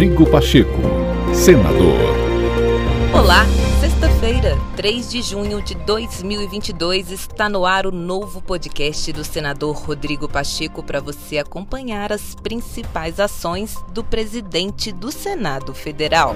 Rodrigo Pacheco, senador. Olá, sexta-feira, 3 de junho de 2022, está no ar o novo podcast do senador Rodrigo Pacheco para você acompanhar as principais ações do presidente do Senado Federal.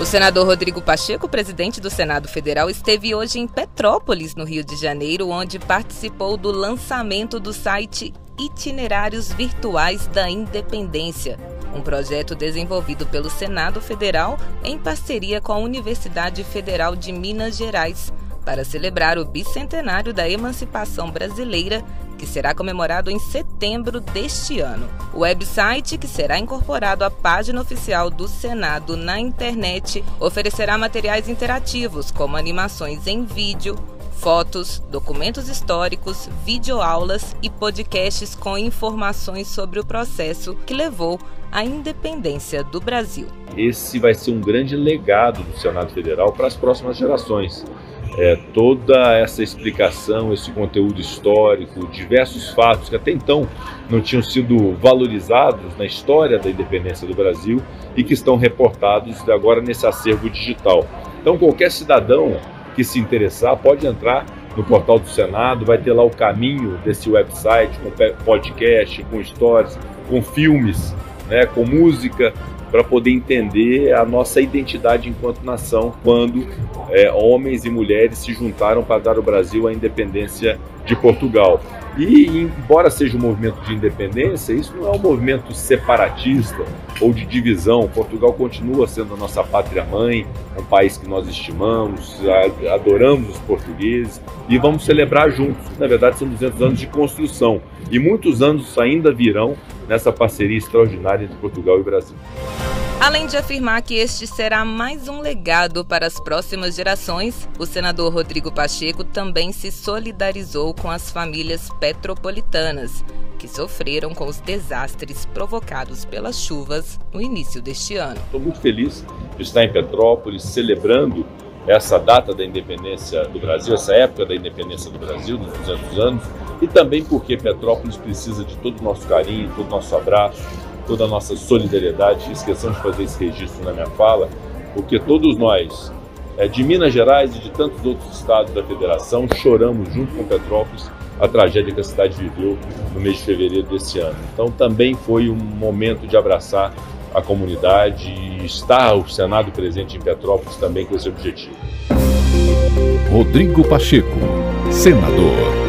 O senador Rodrigo Pacheco, presidente do Senado Federal, esteve hoje em Petrópolis, no Rio de Janeiro, onde participou do lançamento do site Itinerários Virtuais da Independência, um projeto desenvolvido pelo Senado Federal em parceria com a Universidade Federal de Minas Gerais para celebrar o bicentenário da emancipação brasileira, que será comemorado em setembro deste ano. O website, que será incorporado à página oficial do Senado na internet, oferecerá materiais interativos, como animações em vídeo, fotos, documentos históricos, videoaulas e podcasts com informações sobre o processo que levou à independência do Brasil. Esse vai ser um grande legado do Senado Federal para as próximas gerações é, toda essa explicação, esse conteúdo histórico, diversos fatos que até então não tinham sido valorizados na história da independência do Brasil e que estão reportados agora nesse acervo digital. Então, qualquer cidadão que se interessar pode entrar no portal do Senado, vai ter lá o caminho desse website com podcast, com stories, com filmes, né, com música, para poder entender a nossa identidade enquanto nação quando é, homens e mulheres se juntaram para dar ao Brasil a independência de Portugal. E, embora seja um movimento de independência, isso não é um movimento separatista ou de divisão. Portugal continua sendo a nossa pátria-mãe, um país que nós estimamos, adoramos os portugueses e vamos celebrar juntos. Na verdade, são 200 anos de construção e muitos anos ainda virão nessa parceria extraordinária entre Portugal e Brasil. Além de afirmar que este será mais um legado para as próximas gerações, o senador Rodrigo Pacheco também se solidarizou com as famílias petropolitanas, que sofreram com os desastres provocados pelas chuvas no início deste ano. Estou muito feliz de estar em Petrópolis celebrando essa data da independência do Brasil, essa época da independência do Brasil, dos 200 anos, e também porque Petrópolis precisa de todo o nosso carinho, todo o nosso abraço, toda a nossa solidariedade. Esqueçam de fazer esse registro na minha fala, porque todos nós, é, de Minas Gerais e de tantos outros estados da federação, choramos junto com Petrópolis a tragédia que a cidade viveu no mês de fevereiro desse ano. Então também foi um momento de abraçar a comunidade e estar o Senado presente em Petrópolis também com esse objetivo. Rodrigo Pacheco, senador.